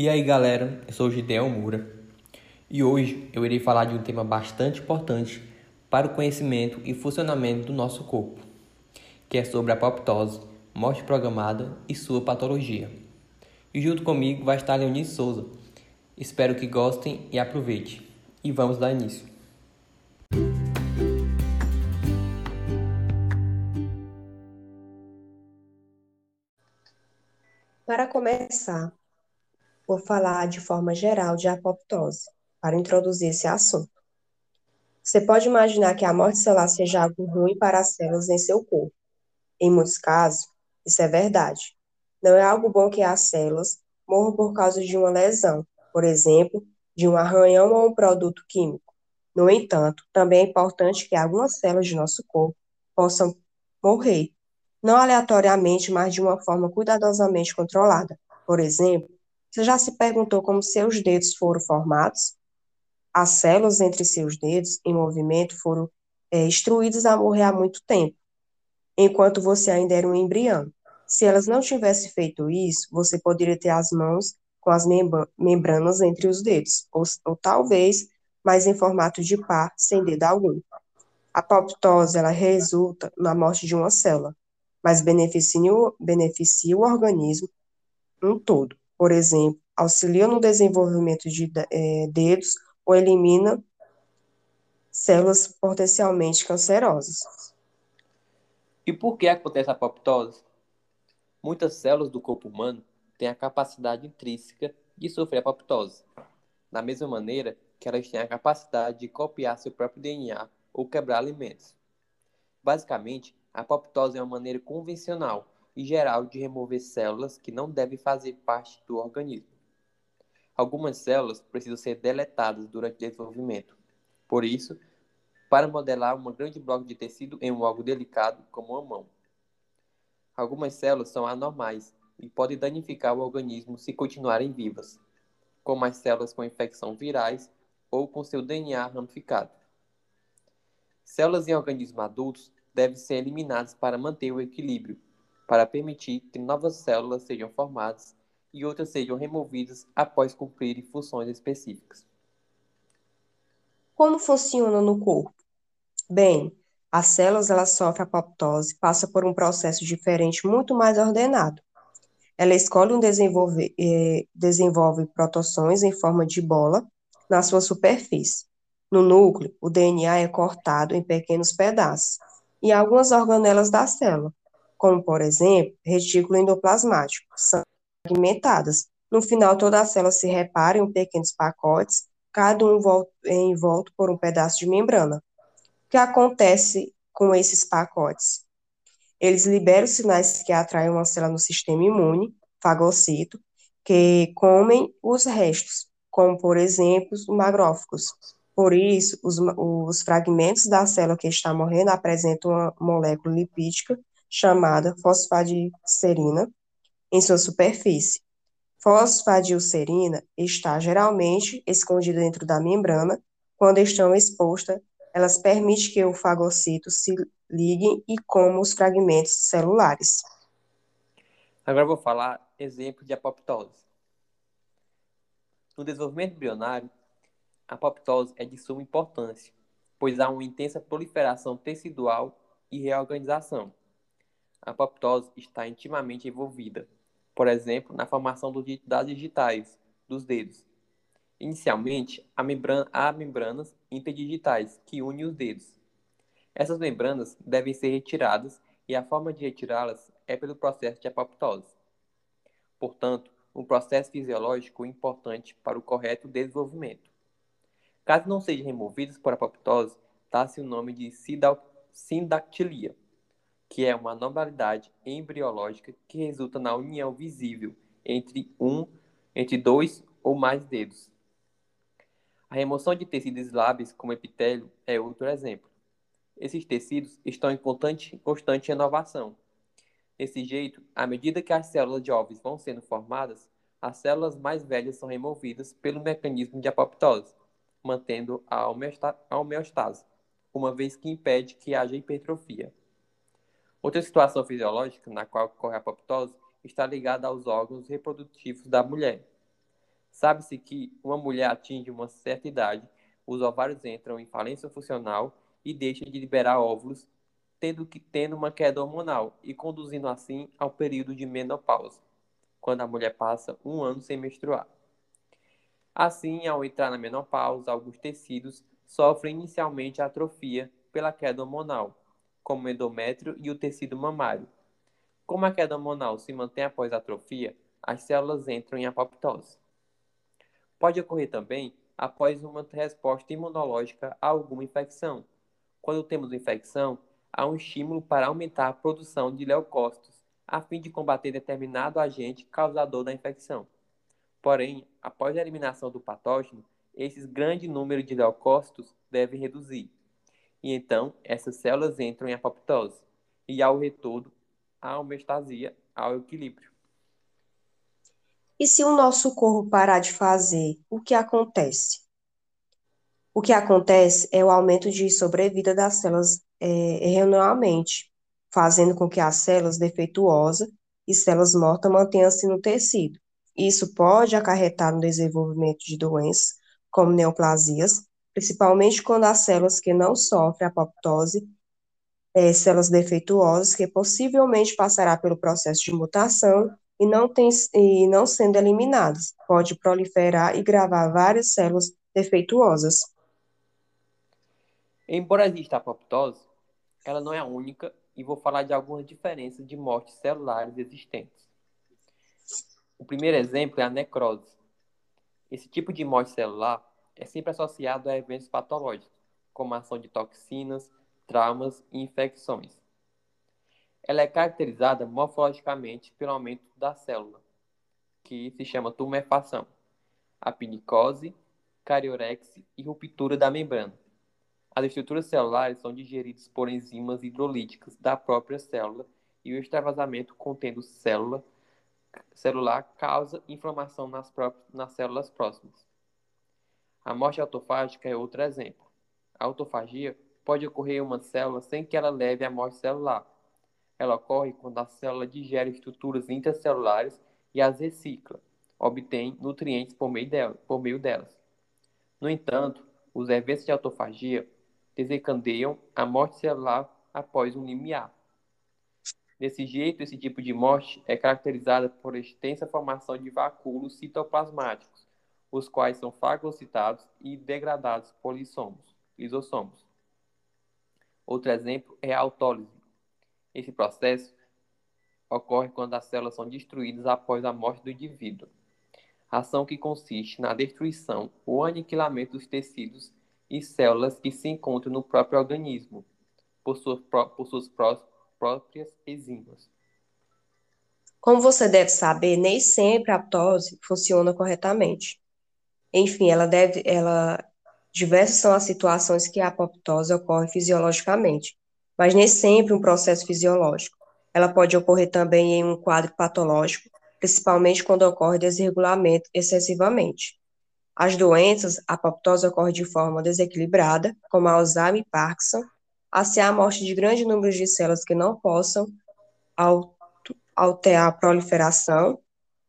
E aí galera, eu sou o Gideon Moura e hoje eu irei falar de um tema bastante importante para o conhecimento e funcionamento do nosso corpo, que é sobre a apoptose, morte programada e sua patologia. E junto comigo vai estar Leonice Souza. Espero que gostem e aproveitem. E vamos dar início. Para começar, vou falar de forma geral de apoptose, para introduzir esse assunto. Você pode imaginar que a morte celular seja algo ruim para as células em seu corpo. Em muitos casos, isso é verdade. Não é algo bom que as células morram por causa de uma lesão, por exemplo, de um arranhão ou um produto químico. No entanto, também é importante que algumas células de nosso corpo possam morrer, não aleatoriamente, mas de uma forma cuidadosamente controlada. Por exemplo, você já se perguntou como seus dedos foram formados? As células entre seus dedos, em movimento, foram é, instruídas a morrer há muito tempo, enquanto você ainda era um embrião. Se elas não tivessem feito isso, você poderia ter as mãos com as membranas entre os dedos, ou, ou talvez mais em formato de par, sem dedo algum. A apoptose ela resulta na morte de uma célula, mas beneficia, beneficia o organismo um todo. Por exemplo, auxilia no desenvolvimento de é, dedos ou elimina células potencialmente cancerosas. E por que acontece a apoptose? Muitas células do corpo humano têm a capacidade intrínseca de sofrer apoptose, da mesma maneira que elas têm a capacidade de copiar seu próprio DNA ou quebrar alimentos. Basicamente, a apoptose é uma maneira convencional e geral de remover células que não devem fazer parte do organismo. Algumas células precisam ser deletadas durante o desenvolvimento. Por isso, para modelar um grande bloco de tecido em um órgão delicado, como uma mão. Algumas células são anormais e podem danificar o organismo se continuarem vivas, como as células com infecção virais ou com seu DNA ramificado. Células em organismos adultos devem ser eliminadas para manter o equilíbrio, para permitir que novas células sejam formadas e outras sejam removidas após cumprirem funções específicas. Como funciona no corpo? Bem, as células elas sofrem apoptose, passa por um processo diferente muito mais ordenado. Ela escolhe um desenvolver, eh, desenvolve protoções em forma de bola na sua superfície. No núcleo, o DNA é cortado em pequenos pedaços e algumas organelas da célula, como, por exemplo, retículo endoplasmático, são fragmentadas. No final, toda a célula se repara em pequenos pacotes, cada um envolto por um pedaço de membrana. O que acontece com esses pacotes? Eles liberam sinais que atraem uma célula no sistema imune, fagocito, que comem os restos, como, por exemplo, os magróficos, por isso, os, os fragmentos da célula que está morrendo apresentam uma molécula lipídica chamada fosfadilcerina em sua superfície. Fosfadilcerina está geralmente escondida dentro da membrana. Quando estão expostas, elas permitem que o fagocito se ligue e coma os fragmentos celulares. Agora vou falar exemplo de apoptose. No desenvolvimento embrionário, a apoptose é de suma importância, pois há uma intensa proliferação tecidual e reorganização. A apoptose está intimamente envolvida, por exemplo, na formação das digitais dos dedos. Inicialmente, há, há membranas interdigitais que unem os dedos. Essas membranas devem ser retiradas e a forma de retirá-las é pelo processo de apoptose. Portanto, um processo fisiológico importante para o correto desenvolvimento. Caso não sejam removidos por apoptose, dá-se o nome de sindactilia, que é uma anormalidade embriológica que resulta na união visível entre um, entre dois ou mais dedos. A remoção de tecidos lábios, como epitélio, é outro exemplo. Esses tecidos estão em constante, constante renovação. Desse jeito, à medida que as células jovens vão sendo formadas, as células mais velhas são removidas pelo mecanismo de apoptose mantendo a homeostase, uma vez que impede que haja hipertrofia. Outra situação fisiológica na qual ocorre a apoptose está ligada aos órgãos reprodutivos da mulher. Sabe-se que uma mulher atinge uma certa idade, os ovários entram em falência funcional e deixam de liberar óvulos, tendo que tendo uma queda hormonal e conduzindo assim ao período de menopausa, quando a mulher passa um ano sem menstruar. Assim, ao entrar na menopausa, alguns tecidos sofrem inicialmente atrofia pela queda hormonal, como o endométrio e o tecido mamário. Como a queda hormonal se mantém após a atrofia, as células entram em apoptose. Pode ocorrer também após uma resposta imunológica a alguma infecção. Quando temos infecção, há um estímulo para aumentar a produção de leucócitos, a fim de combater determinado agente causador da infecção. Porém, após a eliminação do patógeno, esses grande número de leucócitos deve reduzir. E então, essas células entram em apoptose. E ao retorno, a homeostasia, ao equilíbrio. E se o nosso corpo parar de fazer, o que acontece? O que acontece é o aumento de sobrevida das células é, renalmente, fazendo com que as células defeituosas e células mortas mantenham-se no tecido. Isso pode acarretar no desenvolvimento de doenças, como neoplasias, principalmente quando as células que não sofrem apoptose, é, células defeituosas, que possivelmente passará pelo processo de mutação e não, tem, e não sendo eliminadas, pode proliferar e gravar várias células defeituosas. Embora exista apoptose, ela não é a única e vou falar de algumas diferenças de mortes celulares existentes. O primeiro exemplo é a necrose. Esse tipo de morte celular é sempre associado a eventos patológicos, como a ação de toxinas, traumas e infecções. Ela é caracterizada morfologicamente pelo aumento da célula, que se chama tumefação, apinicose, cariorexia e ruptura da membrana. As estruturas celulares são digeridas por enzimas hidrolíticas da própria célula e o extravasamento contendo célula celular causa inflamação nas, próprias, nas células próximas. A morte autofágica é outro exemplo. A autofagia pode ocorrer em uma célula sem que ela leve à morte celular, ela ocorre quando a célula digere estruturas intracelulares e as recicla, obtém nutrientes por meio, dela, por meio delas. No entanto, os eventos de autofagia desencadeiam a morte celular após um limiar. Desse jeito, esse tipo de morte é caracterizada por extensa formação de vacúolos citoplasmáticos, os quais são fagocitados e degradados por lisomos, lisossomos. Outro exemplo é a autólise, esse processo ocorre quando as células são destruídas após a morte do indivíduo. Ação que consiste na destruição ou aniquilamento dos tecidos e células que se encontram no próprio organismo, por suas, por suas próprias enzimas. Como você deve saber, nem sempre a aptose funciona corretamente. Enfim, ela deve, ela, diversas são as situações que a apoptose ocorre fisiologicamente, mas nem sempre um processo fisiológico. Ela pode ocorrer também em um quadro patológico, principalmente quando ocorre desregulamento excessivamente. As doenças, a apoptose ocorre de forma desequilibrada, como Alzheimer e Parkinson, assim a morte de grande número de células que não possam alterar a proliferação,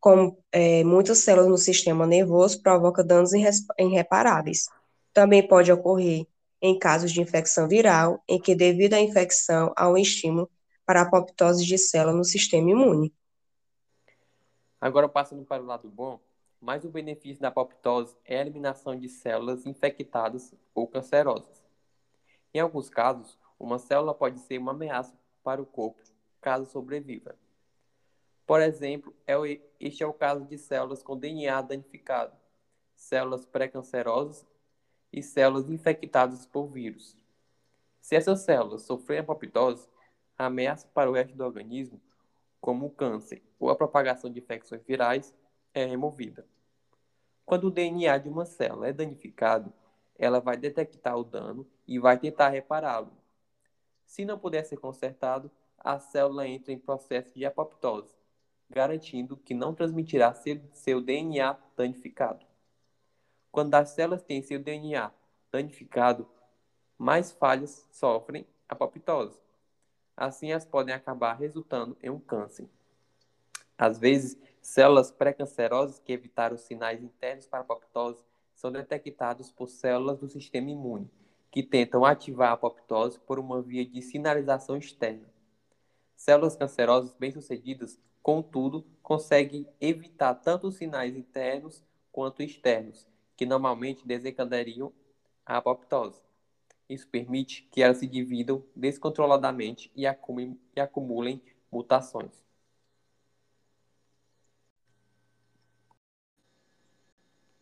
como é, muitas células no sistema nervoso, provoca danos irreparáveis. Também pode ocorrer em casos de infecção viral, em que, devido à infecção, há um estímulo para apoptose de célula no sistema imune. Agora, passando para o lado bom, mais o benefício da apoptose é a eliminação de células infectadas ou cancerosas. Em alguns casos, uma célula pode ser uma ameaça para o corpo, caso sobreviva. Por exemplo, é este é o caso de células com DNA danificado, células pré-cancerosas e células infectadas por vírus. Se essas células sofrerem apoptose, a ameaça para o resto do organismo, como o câncer ou a propagação de infecções virais, é removida. Quando o DNA de uma célula é danificado, ela vai detectar o dano e vai tentar repará-lo. Se não puder ser consertado, a célula entra em processo de apoptose, garantindo que não transmitirá seu DNA danificado. Quando as células têm seu DNA danificado, mais falhas sofrem apoptose. Assim, elas podem acabar resultando em um câncer. Às vezes, Células pré-cancerosas que evitaram sinais internos para apoptose são detectadas por células do sistema imune, que tentam ativar a apoptose por uma via de sinalização externa. Células cancerosas bem-sucedidas, contudo, conseguem evitar tanto sinais internos quanto externos, que normalmente desencadeiam a apoptose. Isso permite que elas se dividam descontroladamente e acumulem mutações.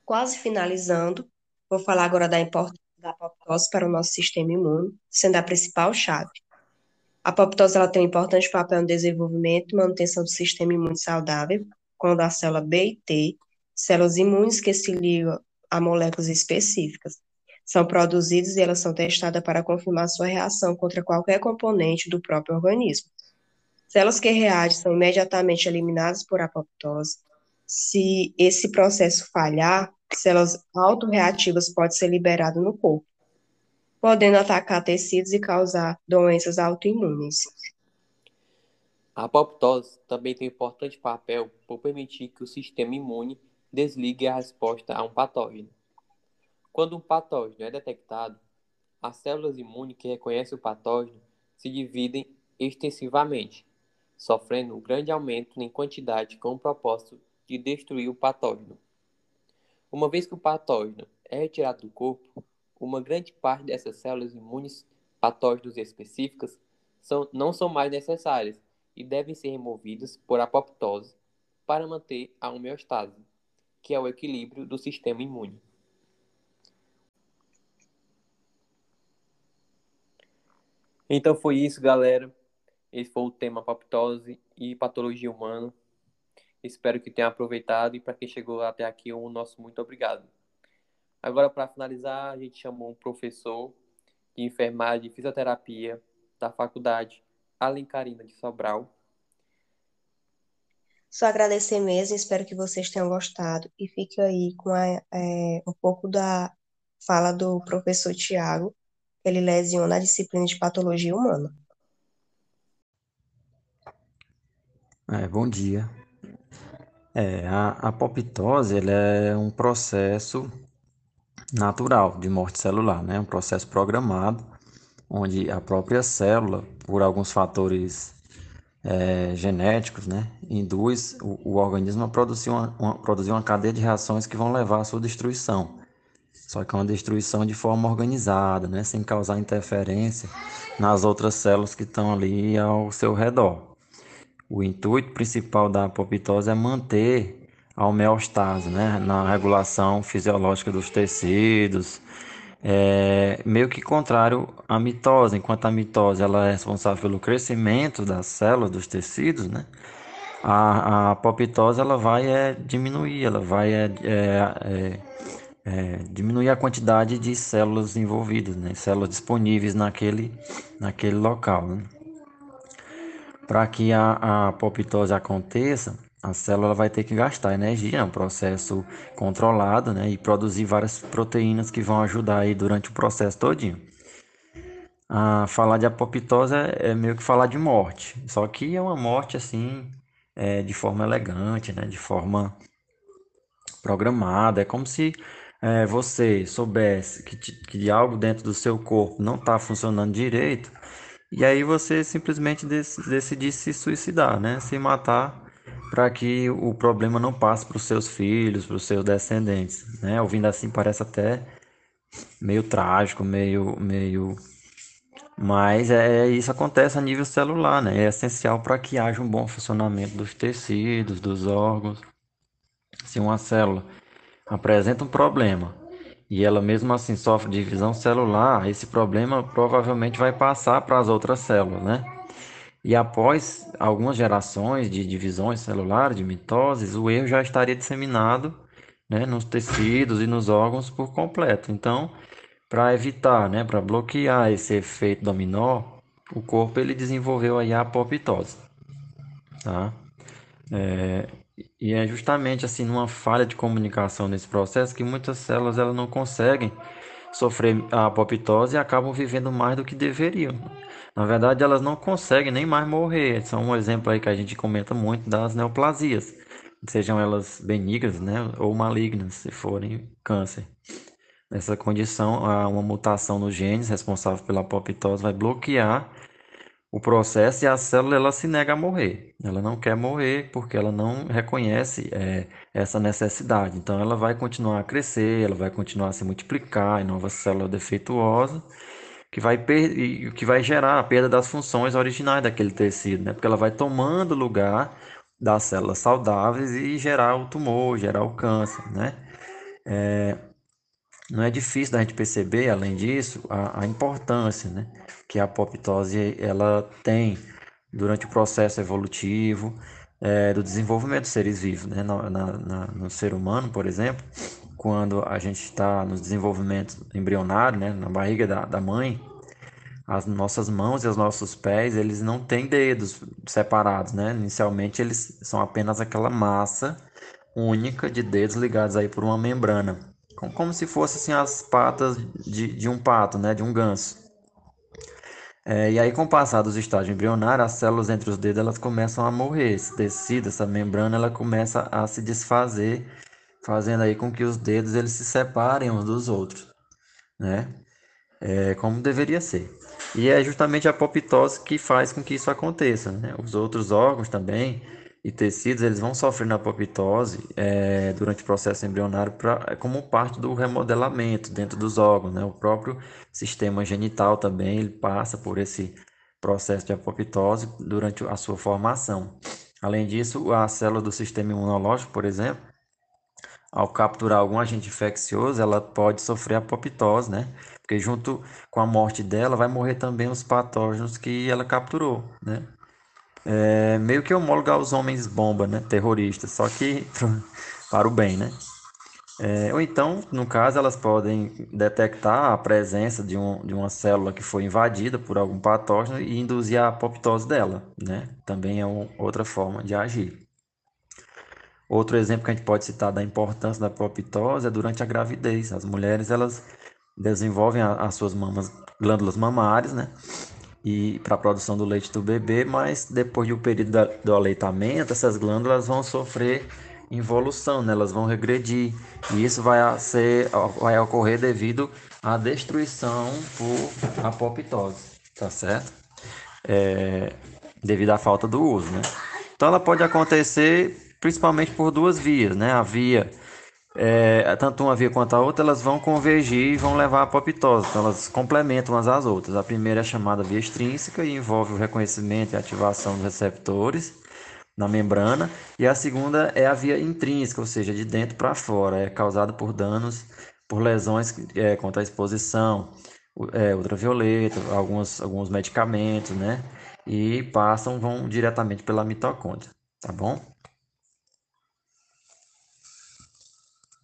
Quase finalizando, vou falar agora da importância da apoptose para o nosso sistema imune, sendo a principal chave. A apoptose ela tem um importante papel no desenvolvimento e manutenção do sistema imune saudável, quando a célula B e T, células imunes que se ligam a moléculas específicas, são produzidas e elas são testadas para confirmar sua reação contra qualquer componente do próprio organismo. Células que reagem são imediatamente eliminadas por apoptose. Se esse processo falhar, células autorreativas podem ser liberadas no corpo, podendo atacar tecidos e causar doenças autoimunes. A apoptose também tem um importante papel por permitir que o sistema imune desligue a resposta a um patógeno. Quando um patógeno é detectado, as células imunes que reconhecem o patógeno se dividem extensivamente, sofrendo um grande aumento em quantidade com o propósito de destruir o patógeno. Uma vez que o patógeno é retirado do corpo, uma grande parte dessas células imunes patógenos específicas são, não são mais necessárias e devem ser removidas por apoptose para manter a homeostase, que é o equilíbrio do sistema imune. Então foi isso, galera. Esse foi o tema apoptose e patologia humana. Espero que tenha aproveitado e para quem chegou até aqui, o nosso muito obrigado. Agora, para finalizar, a gente chamou um professor de enfermagem e fisioterapia da faculdade Alencarina de Sobral. Só agradecer mesmo, espero que vocês tenham gostado e fique aí com a, é, um pouco da fala do professor Tiago, que ele lesiona a disciplina de patologia humana. É, bom dia. É, a apoptose ela é um processo natural de morte celular, né? um processo programado, onde a própria célula, por alguns fatores é, genéticos, né, induz o, o organismo a produzir uma, uma, produzir uma cadeia de reações que vão levar à sua destruição. Só que é uma destruição de forma organizada, né, sem causar interferência nas outras células que estão ali ao seu redor. O intuito principal da apoptose é manter a homeostase, né, na regulação fisiológica dos tecidos, é meio que contrário à mitose, enquanto a mitose ela é responsável pelo crescimento das células, dos tecidos, né? A, a apoptose ela vai é, diminuir, ela vai é, é, é, diminuir a quantidade de células envolvidas, né? Células disponíveis naquele, naquele local, né? Para que a, a apoptose aconteça, a célula vai ter que gastar energia, é um processo controlado, né? E produzir várias proteínas que vão ajudar aí durante o processo todinho. Ah, falar de apoptose é, é meio que falar de morte, só que é uma morte assim, é, de forma elegante, né? De forma programada. É como se é, você soubesse que, que algo dentro do seu corpo não está funcionando direito e aí você simplesmente decidir se suicidar, né? Se matar para que o problema não passe para os seus filhos, para os seus descendentes, né? Ouvindo assim parece até meio trágico, meio meio mas é isso acontece a nível celular, né? É essencial para que haja um bom funcionamento dos tecidos, dos órgãos. Se uma célula apresenta um problema e ela mesmo assim sofre divisão celular, esse problema provavelmente vai passar para as outras células, né? E após algumas gerações de divisões celulares, de mitoses, o erro já estaria disseminado né, nos tecidos e nos órgãos por completo. Então, para evitar, né, para bloquear esse efeito dominó, o corpo ele desenvolveu aí a apoptose. Tá? É, e é justamente assim numa falha de comunicação nesse processo que muitas células elas não conseguem sofrer a apoptose e acabam vivendo mais do que deveriam. Na verdade, elas não conseguem nem mais morrer. São um exemplo aí que a gente comenta muito das neoplasias, sejam elas benignas, né, ou malignas, se forem câncer. Nessa condição, uma mutação nos genes responsável pela apoptose vai bloquear o processo e a célula ela se nega a morrer. Ela não quer morrer porque ela não reconhece é, essa necessidade. Então, ela vai continuar a crescer, ela vai continuar a se multiplicar em novas células defeituosas, que vai, que vai gerar a perda das funções originais daquele tecido, né? porque ela vai tomando lugar das células saudáveis e gerar o tumor, gerar o câncer. Né? É, não é difícil da gente perceber, além disso, a, a importância né, que a apoptose ela tem durante o processo evolutivo é, do desenvolvimento dos seres vivos. Né? Na, na, no ser humano, por exemplo, quando a gente está no desenvolvimento embrionário, né, na barriga da, da mãe, as nossas mãos e os nossos pés, eles não têm dedos separados, né? Inicialmente eles são apenas aquela massa única de dedos ligados aí por uma membrana como se fossem assim, as patas de, de um pato, né, de um ganso. É, e aí, com o passar dos estágios embrionários, as células entre os dedos elas começam a morrer. Esse tecido, essa membrana, ela começa a se desfazer, fazendo aí com que os dedos eles se separem uns dos outros, né? É, como deveria ser. E é justamente a apoptose que faz com que isso aconteça, né? Os outros órgãos também, e tecidos eles vão sofrendo apoptose é, durante o processo embrionário pra, como parte do remodelamento dentro dos órgãos. Né? O próprio sistema genital também ele passa por esse processo de apoptose durante a sua formação. Além disso, a célula do sistema imunológico, por exemplo, ao capturar algum agente infeccioso, ela pode sofrer apoptose, né? Porque junto com a morte dela, vai morrer também os patógenos que ela capturou, né? É, meio que homóloga aos homens bomba, né? Terroristas, só que para o bem, né? É, ou então, no caso, elas podem detectar a presença de, um, de uma célula que foi invadida por algum patógeno e induzir a apoptose dela, né? Também é um, outra forma de agir. Outro exemplo que a gente pode citar da importância da apoptose é durante a gravidez. As mulheres, elas desenvolvem a, as suas mamas, glândulas mamárias, né? E para a produção do leite do bebê, mas depois do período da, do aleitamento, essas glândulas vão sofrer involução, né? elas vão regredir e isso vai, ser, vai ocorrer devido à destruição por apoptose, tá certo? É, devido à falta do uso, né? Então ela pode acontecer principalmente por duas vias, né? A via é, tanto uma via quanto a outra, elas vão convergir e vão levar à apoptose. Então, elas complementam umas às outras. A primeira é chamada via extrínseca e envolve o reconhecimento e ativação dos receptores na membrana. E a segunda é a via intrínseca, ou seja, de dentro para fora. É causada por danos, por lesões é, contra a exposição é, ultravioleta, alguns, alguns medicamentos, né? E passam, vão diretamente pela mitocôndria, tá bom?